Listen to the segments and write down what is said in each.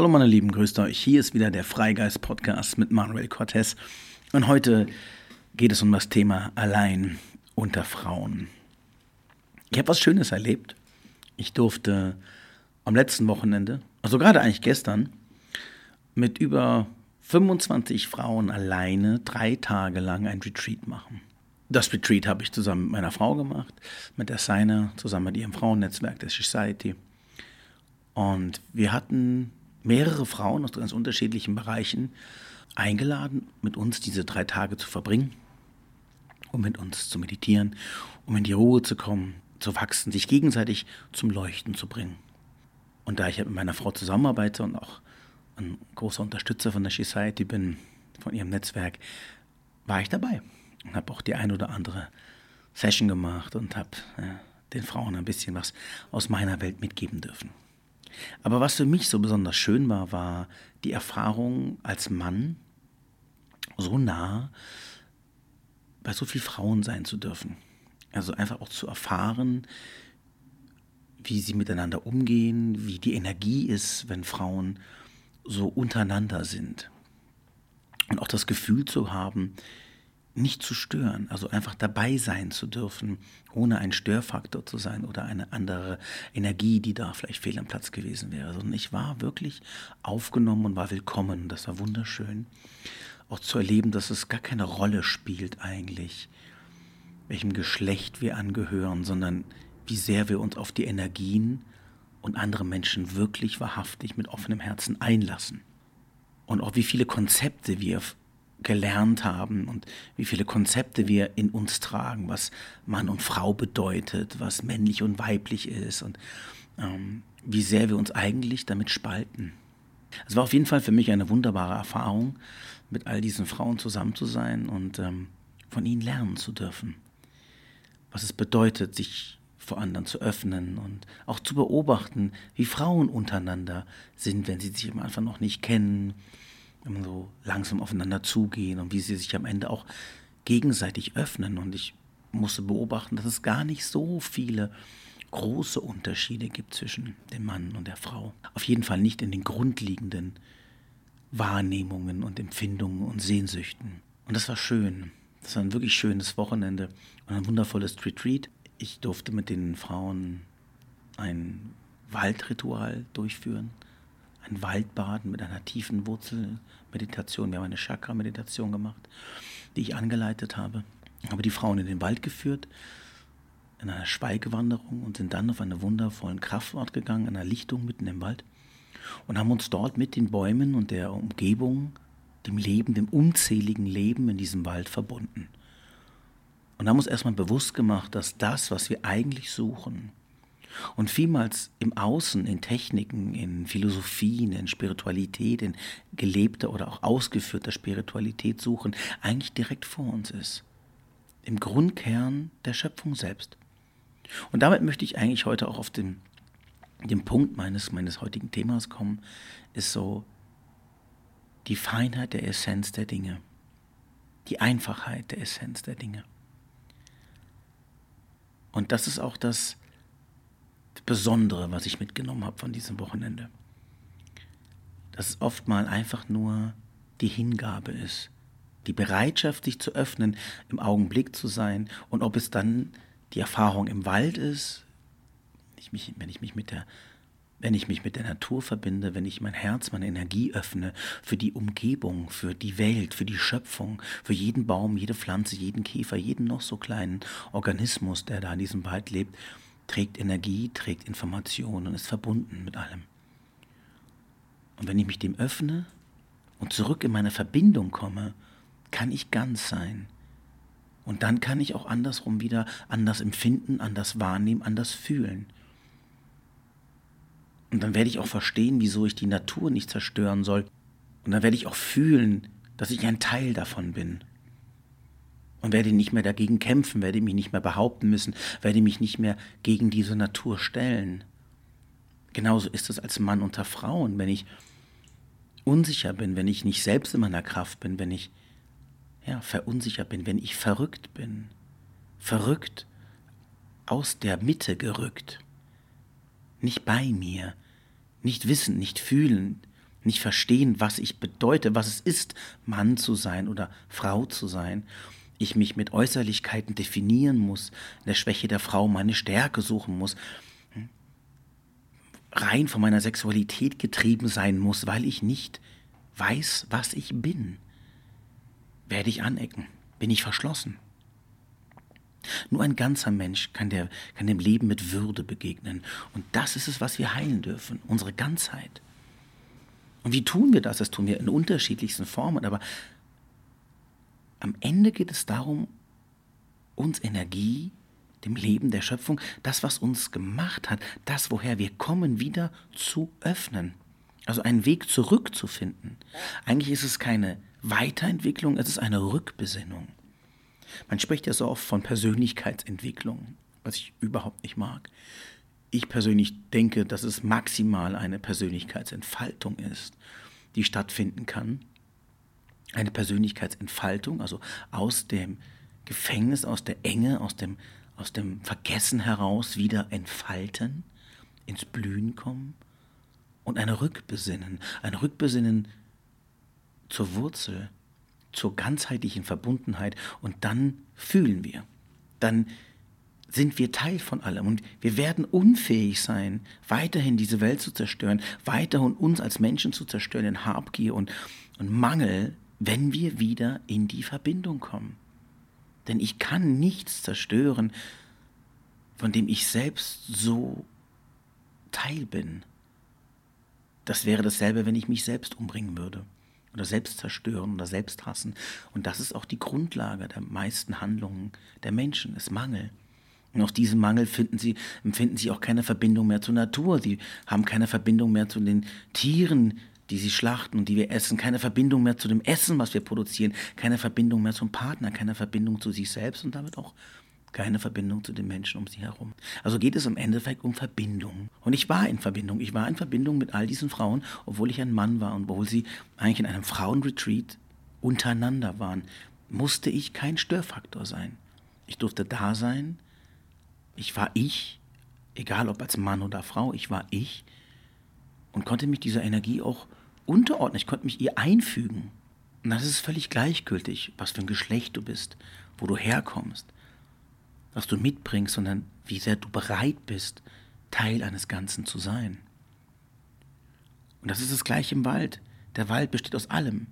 Hallo meine Lieben, grüßt euch. Hier ist wieder der Freigeist Podcast mit Manuel Cortez. Und heute geht es um das Thema Allein unter Frauen. Ich habe was Schönes erlebt. Ich durfte am letzten Wochenende, also gerade eigentlich gestern, mit über 25 Frauen alleine drei Tage lang ein Retreat machen. Das Retreat habe ich zusammen mit meiner Frau gemacht, mit der Seine, zusammen mit ihrem Frauennetzwerk der Society. Und wir hatten mehrere Frauen aus ganz unterschiedlichen Bereichen eingeladen, mit uns diese drei Tage zu verbringen, um mit uns zu meditieren, um in die Ruhe zu kommen, zu wachsen, sich gegenseitig zum Leuchten zu bringen. Und da ich mit meiner Frau zusammenarbeite und auch ein großer Unterstützer von der Society bin, von ihrem Netzwerk, war ich dabei und habe auch die ein oder andere Session gemacht und habe ja, den Frauen ein bisschen was aus meiner Welt mitgeben dürfen. Aber was für mich so besonders schön war, war die Erfahrung als Mann so nah bei so vielen Frauen sein zu dürfen. Also einfach auch zu erfahren, wie sie miteinander umgehen, wie die Energie ist, wenn Frauen so untereinander sind. Und auch das Gefühl zu haben, nicht zu stören, also einfach dabei sein zu dürfen, ohne ein Störfaktor zu sein oder eine andere Energie, die da vielleicht fehl am Platz gewesen wäre, sondern ich war wirklich aufgenommen und war willkommen. Das war wunderschön. Auch zu erleben, dass es gar keine Rolle spielt eigentlich, welchem Geschlecht wir angehören, sondern wie sehr wir uns auf die Energien und andere Menschen wirklich wahrhaftig mit offenem Herzen einlassen. Und auch wie viele Konzepte wir gelernt haben und wie viele Konzepte wir in uns tragen, was Mann und Frau bedeutet, was männlich und weiblich ist und ähm, wie sehr wir uns eigentlich damit spalten. Es war auf jeden Fall für mich eine wunderbare Erfahrung, mit all diesen Frauen zusammen zu sein und ähm, von ihnen lernen zu dürfen. Was es bedeutet, sich vor anderen zu öffnen und auch zu beobachten, wie Frauen untereinander sind, wenn sie sich am Anfang noch nicht kennen, immer so langsam aufeinander zugehen und wie sie sich am Ende auch gegenseitig öffnen. Und ich musste beobachten, dass es gar nicht so viele große Unterschiede gibt zwischen dem Mann und der Frau. Auf jeden Fall nicht in den grundlegenden Wahrnehmungen und Empfindungen und Sehnsüchten. Und das war schön. Das war ein wirklich schönes Wochenende und ein wundervolles Retreat. Ich durfte mit den Frauen ein Waldritual durchführen ein Waldbaden mit einer tiefen Wurzelmeditation. Wir haben eine Chakra-Meditation gemacht, die ich angeleitet habe. Habe die Frauen in den Wald geführt, in einer Schweigewanderung und sind dann auf einen wundervollen Kraftort gegangen, einer Lichtung mitten im Wald und haben uns dort mit den Bäumen und der Umgebung, dem Leben, dem unzähligen Leben in diesem Wald verbunden. Und haben uns erstmal bewusst gemacht, dass das, was wir eigentlich suchen, und vielmals im Außen, in Techniken, in Philosophien, in Spiritualität, in gelebter oder auch ausgeführter Spiritualität suchen, eigentlich direkt vor uns ist. Im Grundkern der Schöpfung selbst. Und damit möchte ich eigentlich heute auch auf den, den Punkt meines, meines heutigen Themas kommen, ist so die Feinheit der Essenz der Dinge. Die Einfachheit der Essenz der Dinge. Und das ist auch das, Besondere, was ich mitgenommen habe von diesem Wochenende. Dass es oft mal einfach nur die Hingabe ist, die Bereitschaft, sich zu öffnen, im Augenblick zu sein und ob es dann die Erfahrung im Wald ist, ich mich, wenn ich mich mit der wenn ich mich mit der Natur verbinde, wenn ich mein Herz, meine Energie öffne für die Umgebung, für die Welt, für die Schöpfung, für jeden Baum, jede Pflanze, jeden Käfer, jeden noch so kleinen Organismus, der da in diesem Wald lebt, trägt Energie, trägt Information und ist verbunden mit allem. Und wenn ich mich dem öffne und zurück in meine Verbindung komme, kann ich ganz sein. Und dann kann ich auch andersrum wieder anders empfinden, anders wahrnehmen, anders fühlen. Und dann werde ich auch verstehen, wieso ich die Natur nicht zerstören soll. Und dann werde ich auch fühlen, dass ich ein Teil davon bin und werde nicht mehr dagegen kämpfen, werde mich nicht mehr behaupten müssen, werde mich nicht mehr gegen diese Natur stellen. Genauso ist es als Mann unter Frauen, wenn ich unsicher bin, wenn ich nicht selbst in meiner Kraft bin, wenn ich ja, verunsichert bin, wenn ich verrückt bin. Verrückt, aus der Mitte gerückt. Nicht bei mir, nicht wissen, nicht fühlen, nicht verstehen, was ich bedeute, was es ist, Mann zu sein oder Frau zu sein. Ich mich mit Äußerlichkeiten definieren muss, in der Schwäche der Frau meine Stärke suchen muss, rein von meiner Sexualität getrieben sein muss, weil ich nicht weiß, was ich bin. Werde ich anecken? Bin ich verschlossen? Nur ein ganzer Mensch kann, der, kann dem Leben mit Würde begegnen. Und das ist es, was wir heilen dürfen, unsere Ganzheit. Und wie tun wir das? Das tun wir in unterschiedlichsten Formen. Aber am Ende geht es darum, uns Energie, dem Leben der Schöpfung, das, was uns gemacht hat, das, woher wir kommen, wieder zu öffnen. Also einen Weg zurückzufinden. Eigentlich ist es keine Weiterentwicklung, es ist eine Rückbesinnung. Man spricht ja so oft von Persönlichkeitsentwicklung, was ich überhaupt nicht mag. Ich persönlich denke, dass es maximal eine Persönlichkeitsentfaltung ist, die stattfinden kann. Eine Persönlichkeitsentfaltung, also aus dem Gefängnis, aus der Enge, aus dem, aus dem Vergessen heraus wieder entfalten, ins Blühen kommen und eine Rückbesinnen, ein Rückbesinnen zur Wurzel, zur ganzheitlichen Verbundenheit und dann fühlen wir. Dann sind wir Teil von allem und wir werden unfähig sein, weiterhin diese Welt zu zerstören, weiterhin uns als Menschen zu zerstören in Habgier und, und Mangel, wenn wir wieder in die Verbindung kommen. Denn ich kann nichts zerstören, von dem ich selbst so Teil bin. Das wäre dasselbe, wenn ich mich selbst umbringen würde oder selbst zerstören oder selbst hassen. Und das ist auch die Grundlage der meisten Handlungen der Menschen, ist Mangel. Und aus diesem Mangel finden sie, empfinden sie auch keine Verbindung mehr zur Natur. Sie haben keine Verbindung mehr zu den Tieren, die sie schlachten und die wir essen, keine Verbindung mehr zu dem Essen, was wir produzieren, keine Verbindung mehr zum Partner, keine Verbindung zu sich selbst und damit auch keine Verbindung zu den Menschen um sie herum. Also geht es im Endeffekt um Verbindung. Und ich war in Verbindung. Ich war in Verbindung mit all diesen Frauen, obwohl ich ein Mann war und obwohl sie eigentlich in einem Frauenretreat untereinander waren, musste ich kein Störfaktor sein. Ich durfte da sein. Ich war ich, egal ob als Mann oder Frau, ich war ich und konnte mich dieser Energie auch unterordnen. Ich konnte mich ihr einfügen. Und das ist völlig gleichgültig, was für ein Geschlecht du bist, wo du herkommst was du mitbringst, sondern wie sehr du bereit bist, Teil eines Ganzen zu sein. Und das ist das gleiche im Wald. Der Wald besteht aus allem.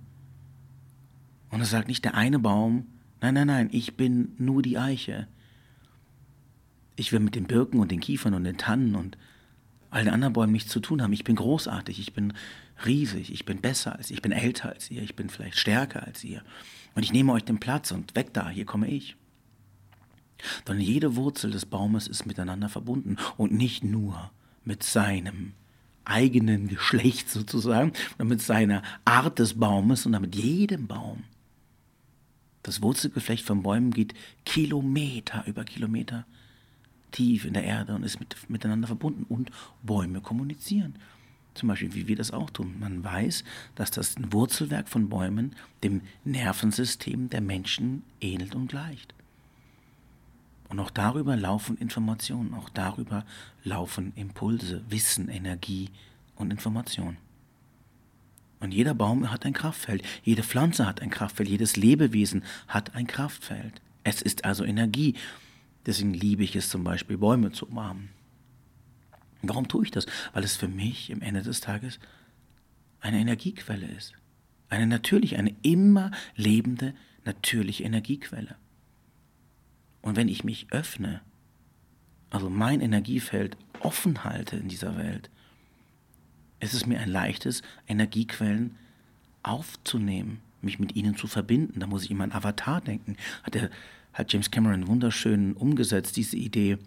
Und es sagt nicht der eine Baum, nein, nein, nein, ich bin nur die Eiche. Ich will mit den Birken und den Kiefern und den Tannen und all den anderen Bäumen nichts zu tun haben. Ich bin großartig, ich bin riesig, ich bin besser als ihr, ich bin älter als ihr, ich bin vielleicht stärker als ihr. Und ich nehme euch den Platz und weg da, hier komme ich. Denn jede Wurzel des Baumes ist miteinander verbunden und nicht nur mit seinem eigenen Geschlecht sozusagen, oder mit seiner Art des Baumes, sondern mit jedem Baum. Das Wurzelgeflecht von Bäumen geht Kilometer über Kilometer tief in der Erde und ist mit, miteinander verbunden. Und Bäume kommunizieren. Zum Beispiel, wie wir das auch tun. Man weiß, dass das Wurzelwerk von Bäumen dem Nervensystem der Menschen ähnelt und gleicht. Und auch darüber laufen Informationen, auch darüber laufen Impulse, Wissen, Energie und Information. Und jeder Baum hat ein Kraftfeld, jede Pflanze hat ein Kraftfeld, jedes Lebewesen hat ein Kraftfeld. Es ist also Energie. Deswegen liebe ich es zum Beispiel, Bäume zu umarmen. Warum tue ich das? Weil es für mich im Ende des Tages eine Energiequelle ist. Eine natürliche, eine immer lebende, natürliche Energiequelle. Und wenn ich mich öffne, also mein Energiefeld offen halte in dieser Welt, ist es mir ein leichtes, Energiequellen aufzunehmen, mich mit ihnen zu verbinden. Da muss ich immer an Avatar denken. Hat, der, hat James Cameron wunderschön umgesetzt, diese Idee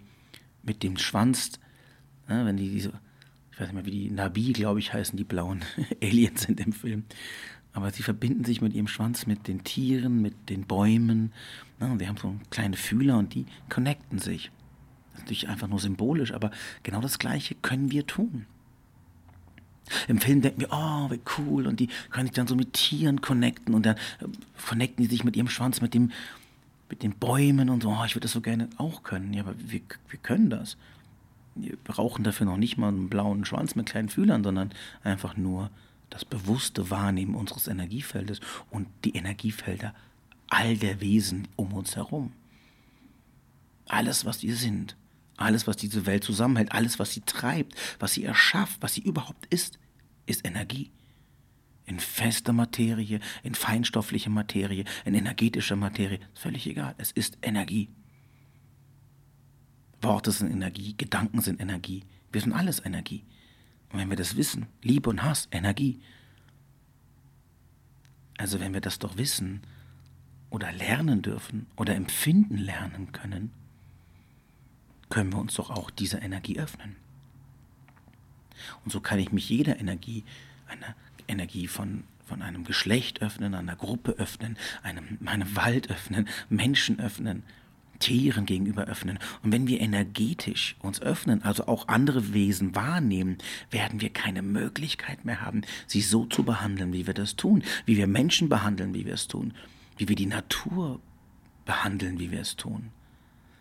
mit dem Schwanz, ne, wenn die diese, ich weiß nicht mehr, wie die Nabi, glaube ich, heißen, die blauen Aliens sind im Film. Aber sie verbinden sich mit ihrem Schwanz mit den Tieren, mit den Bäumen. Ja, die haben so kleine Fühler und die connecten sich. Das ist natürlich einfach nur symbolisch, aber genau das Gleiche können wir tun. Im Film denken wir, oh, wie cool, und die können sich dann so mit Tieren connecten und dann äh, connecten die sich mit ihrem Schwanz, mit, dem, mit den Bäumen und so, oh, ich würde das so gerne auch können. Ja, aber wir, wir können das. Wir brauchen dafür noch nicht mal einen blauen Schwanz mit kleinen Fühlern, sondern einfach nur das bewusste Wahrnehmen unseres Energiefeldes und die Energiefelder all der Wesen um uns herum. Alles, was wir sind, alles, was diese Welt zusammenhält, alles, was sie treibt, was sie erschafft, was sie überhaupt ist, ist Energie. In fester Materie, in feinstofflicher Materie, in energetischer Materie, völlig egal. Es ist Energie. Worte sind Energie, Gedanken sind Energie. Wir sind alles Energie. Und wenn wir das wissen, Liebe und Hass, Energie. Also wenn wir das doch wissen oder lernen dürfen oder empfinden lernen können, können wir uns doch auch dieser Energie öffnen. Und so kann ich mich jeder Energie, einer Energie von, von einem Geschlecht öffnen, einer Gruppe öffnen, einem, einem Wald öffnen, Menschen öffnen, Tieren gegenüber öffnen. Und wenn wir energetisch uns öffnen, also auch andere Wesen wahrnehmen, werden wir keine Möglichkeit mehr haben, sie so zu behandeln, wie wir das tun, wie wir Menschen behandeln, wie wir es tun, wie wir die Natur behandeln, wie wir es tun.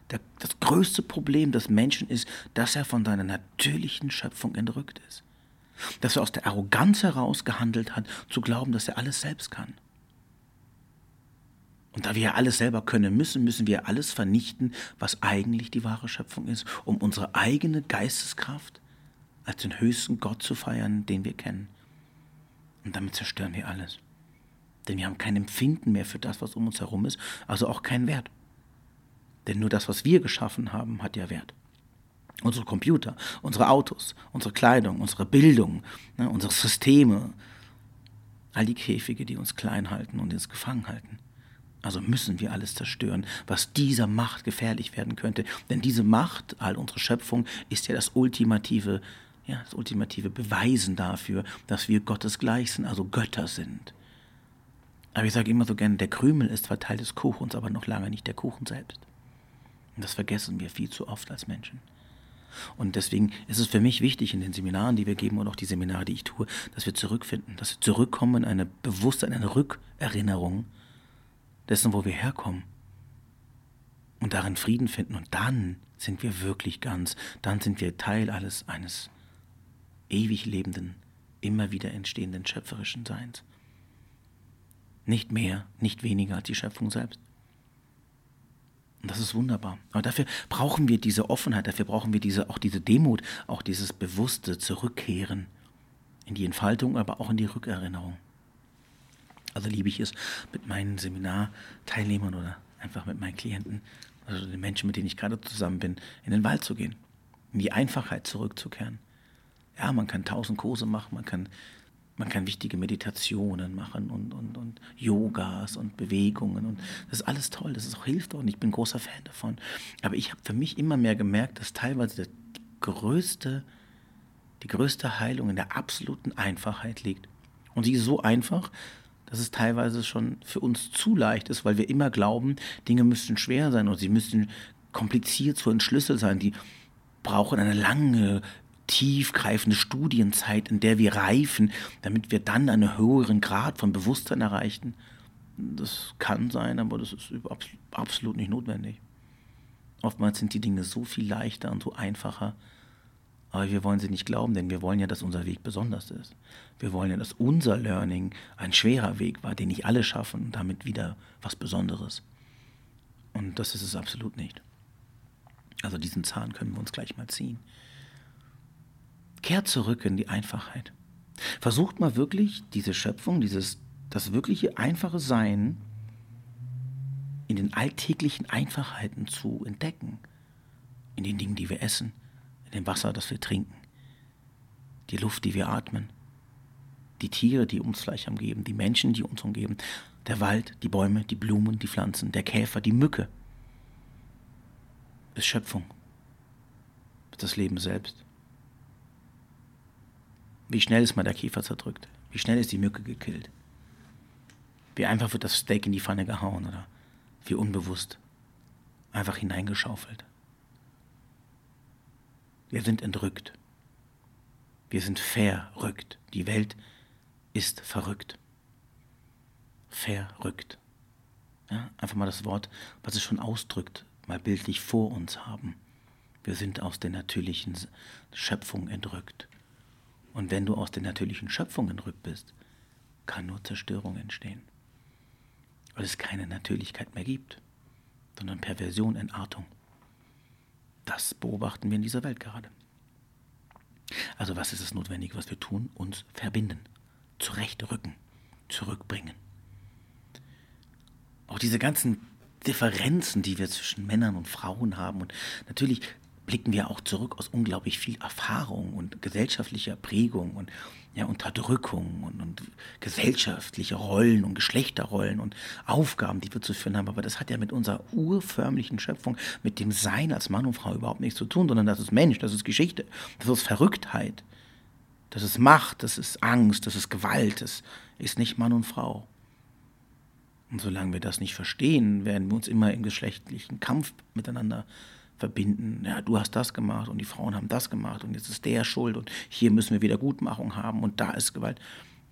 das größte Problem des Menschen ist, dass er von seiner natürlichen Schöpfung entrückt ist. Dass er aus der Arroganz heraus gehandelt hat, zu glauben, dass er alles selbst kann. Und da wir ja alles selber können müssen, müssen wir alles vernichten, was eigentlich die wahre Schöpfung ist, um unsere eigene Geisteskraft als den höchsten Gott zu feiern, den wir kennen. Und damit zerstören wir alles. Denn wir haben kein Empfinden mehr für das, was um uns herum ist, also auch keinen Wert. Denn nur das, was wir geschaffen haben, hat ja Wert. Unsere Computer, unsere Autos, unsere Kleidung, unsere Bildung, ne, unsere Systeme, all die Käfige, die uns klein halten und uns gefangen halten. Also müssen wir alles zerstören, was dieser Macht gefährlich werden könnte. Denn diese Macht, all unsere Schöpfung, ist ja das ultimative, ja, das ultimative Beweisen dafür, dass wir Gottes gleich sind, also Götter sind. Aber ich sage immer so gerne, der Krümel ist zwar Teil des Kuchens, aber noch lange nicht der Kuchen selbst. Und das vergessen wir viel zu oft als Menschen. Und deswegen ist es für mich wichtig in den Seminaren, die wir geben und auch die Seminare, die ich tue, dass wir zurückfinden, dass wir zurückkommen in eine Bewusstsein, eine Rückerinnerung dessen, wo wir herkommen. Und darin Frieden finden. Und dann sind wir wirklich ganz. Dann sind wir Teil alles eines ewig lebenden, immer wieder entstehenden schöpferischen Seins. Nicht mehr, nicht weniger als die Schöpfung selbst. Und das ist wunderbar. Aber dafür brauchen wir diese Offenheit, dafür brauchen wir diese, auch diese Demut, auch dieses bewusste Zurückkehren in die Entfaltung, aber auch in die Rückerinnerung. Also liebe ich es, mit meinen Seminarteilnehmern oder einfach mit meinen Klienten, also den Menschen, mit denen ich gerade zusammen bin, in den Wald zu gehen, in die Einfachheit zurückzukehren. Ja, man kann tausend Kurse machen, man kann, man kann wichtige Meditationen machen und, und, und Yogas und Bewegungen und das ist alles toll, das ist auch hilft und ich bin großer Fan davon. Aber ich habe für mich immer mehr gemerkt, dass teilweise die größte, die größte Heilung in der absoluten Einfachheit liegt. Und sie ist so einfach, dass es teilweise schon für uns zu leicht ist, weil wir immer glauben, Dinge müssten schwer sein und sie müssten kompliziert zu entschlüsseln sein. Die brauchen eine lange, tiefgreifende Studienzeit, in der wir reifen, damit wir dann einen höheren Grad von Bewusstsein erreichen. Das kann sein, aber das ist absolut nicht notwendig. Oftmals sind die Dinge so viel leichter und so einfacher, aber wir wollen sie nicht glauben, denn wir wollen ja, dass unser Weg besonders ist. Wir wollen ja, dass unser Learning ein schwerer Weg war, den nicht alle schaffen und damit wieder was Besonderes. Und das ist es absolut nicht. Also diesen Zahn können wir uns gleich mal ziehen. Kehrt zurück in die Einfachheit. Versucht mal wirklich diese Schöpfung, dieses, das wirkliche einfache Sein in den alltäglichen Einfachheiten zu entdecken. In den Dingen, die wir essen, dem Wasser, das wir trinken, die Luft, die wir atmen, die Tiere, die uns gleich umgeben, die Menschen, die uns umgeben, der Wald, die Bäume, die Blumen, die Pflanzen, der Käfer, die Mücke. Ist Schöpfung. Ist das Leben selbst. Wie schnell ist mal der Käfer zerdrückt? Wie schnell ist die Mücke gekillt? Wie einfach wird das Steak in die Pfanne gehauen oder wie unbewusst einfach hineingeschaufelt. Wir sind entrückt. Wir sind verrückt. Die Welt ist verrückt. Verrückt. Ja, einfach mal das Wort, was es schon ausdrückt, mal bildlich vor uns haben. Wir sind aus der natürlichen Schöpfung entrückt. Und wenn du aus der natürlichen Schöpfung entrückt bist, kann nur Zerstörung entstehen. Weil es keine Natürlichkeit mehr gibt, sondern Perversion, Entartung. Das beobachten wir in dieser Welt gerade. Also was ist es notwendig, was wir tun? Uns verbinden, zurechtrücken, zurückbringen. Auch diese ganzen Differenzen, die wir zwischen Männern und Frauen haben. Und natürlich blicken wir auch zurück aus unglaublich viel Erfahrung und gesellschaftlicher Prägung und ja, Unterdrückung und, und gesellschaftliche Rollen und Geschlechterrollen und Aufgaben, die wir zu führen haben. Aber das hat ja mit unserer urförmlichen Schöpfung, mit dem Sein als Mann und Frau überhaupt nichts zu tun, sondern das ist Mensch, das ist Geschichte, das ist Verrücktheit, das ist Macht, das ist Angst, das ist Gewalt, das ist nicht Mann und Frau. Und solange wir das nicht verstehen, werden wir uns immer im geschlechtlichen Kampf miteinander verbinden. Ja, du hast das gemacht und die Frauen haben das gemacht und jetzt ist der schuld und hier müssen wir Wiedergutmachung haben und da ist Gewalt.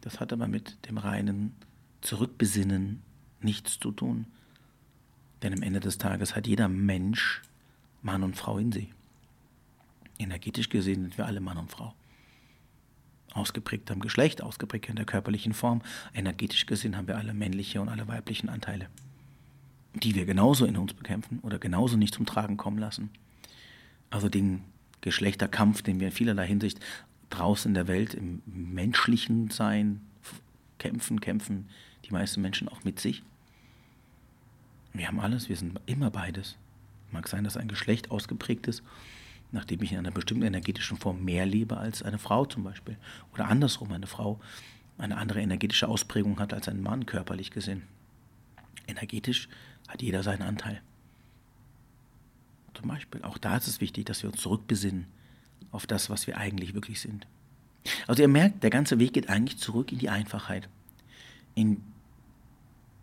Das hat aber mit dem reinen Zurückbesinnen nichts zu tun. Denn am Ende des Tages hat jeder Mensch Mann und Frau in sich. Energetisch gesehen sind wir alle Mann und Frau. Ausgeprägt am Geschlecht, ausgeprägt in der körperlichen Form. Energetisch gesehen haben wir alle männliche und alle weiblichen Anteile die wir genauso in uns bekämpfen oder genauso nicht zum Tragen kommen lassen. Also den Geschlechterkampf, den wir in vielerlei Hinsicht draußen in der Welt im menschlichen Sein kämpfen, kämpfen die meisten Menschen auch mit sich. Wir haben alles, wir sind immer beides. Mag sein, dass ein Geschlecht ausgeprägt ist, nachdem ich in einer bestimmten energetischen Form mehr lebe als eine Frau zum Beispiel. Oder andersrum, eine Frau eine andere energetische Ausprägung hat als ein Mann körperlich gesehen. Energetisch hat jeder seinen Anteil. Zum Beispiel, auch da ist es wichtig, dass wir uns zurückbesinnen auf das, was wir eigentlich wirklich sind. Also ihr merkt, der ganze Weg geht eigentlich zurück in die Einfachheit, in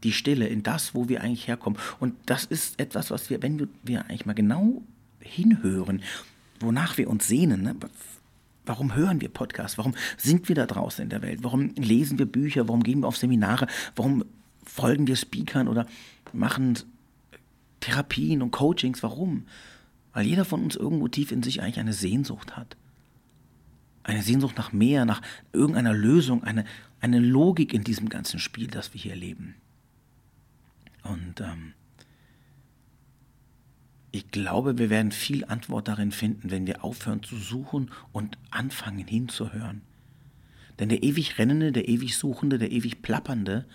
die Stille, in das, wo wir eigentlich herkommen. Und das ist etwas, was wir, wenn wir, eigentlich mal genau hinhören, wonach wir uns sehnen, ne? Warum hören wir Podcasts? Warum sind wir da draußen in der Welt? Warum lesen wir Bücher? Warum gehen wir auf Seminare? Warum folgen wir Speakern oder machen Therapien und Coachings. Warum? Weil jeder von uns irgendwo tief in sich eigentlich eine Sehnsucht hat. Eine Sehnsucht nach mehr, nach irgendeiner Lösung, eine, eine Logik in diesem ganzen Spiel, das wir hier erleben. Und ähm, ich glaube, wir werden viel Antwort darin finden, wenn wir aufhören zu suchen und anfangen hinzuhören. Denn der ewig Rennende, der ewig Suchende, der ewig Plappernde,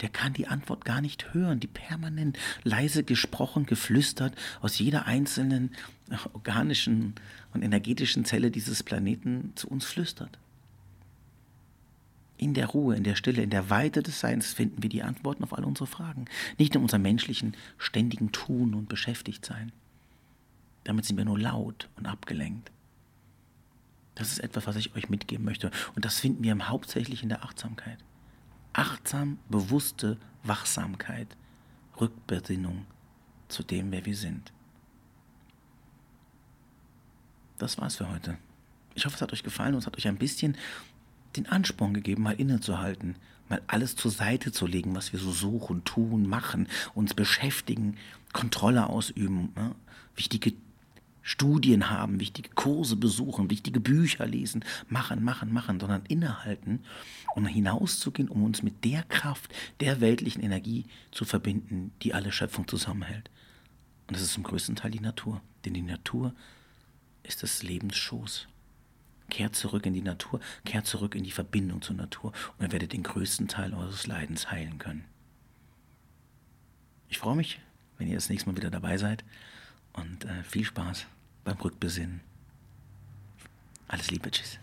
der kann die Antwort gar nicht hören, die permanent leise gesprochen, geflüstert aus jeder einzelnen organischen und energetischen Zelle dieses Planeten zu uns flüstert. In der Ruhe, in der Stille, in der Weite des Seins finden wir die Antworten auf alle unsere Fragen. Nicht in unserem menschlichen, ständigen Tun und Beschäftigtsein. Damit sind wir nur laut und abgelenkt. Das ist etwas, was ich euch mitgeben möchte. Und das finden wir hauptsächlich in der Achtsamkeit achtsam bewusste Wachsamkeit, Rückbesinnung zu dem, wer wir sind. Das war's für heute. Ich hoffe, es hat euch gefallen und es hat euch ein bisschen den Ansporn gegeben, mal innezuhalten, mal alles zur Seite zu legen, was wir so suchen, tun, machen, uns beschäftigen, Kontrolle ausüben, ne? wichtige Studien haben, wichtige Kurse besuchen, wichtige Bücher lesen, machen, machen, machen, sondern innehalten und hinauszugehen, um uns mit der Kraft der weltlichen Energie zu verbinden, die alle Schöpfung zusammenhält. Und das ist zum größten Teil die Natur, denn die Natur ist des Lebens Schoß. Kehrt zurück in die Natur, kehrt zurück in die Verbindung zur Natur und ihr werdet den größten Teil eures Leidens heilen können. Ich freue mich, wenn ihr das nächste Mal wieder dabei seid und äh, viel Spaß beim Rückbesinnen. Alles Liebe, tschüss.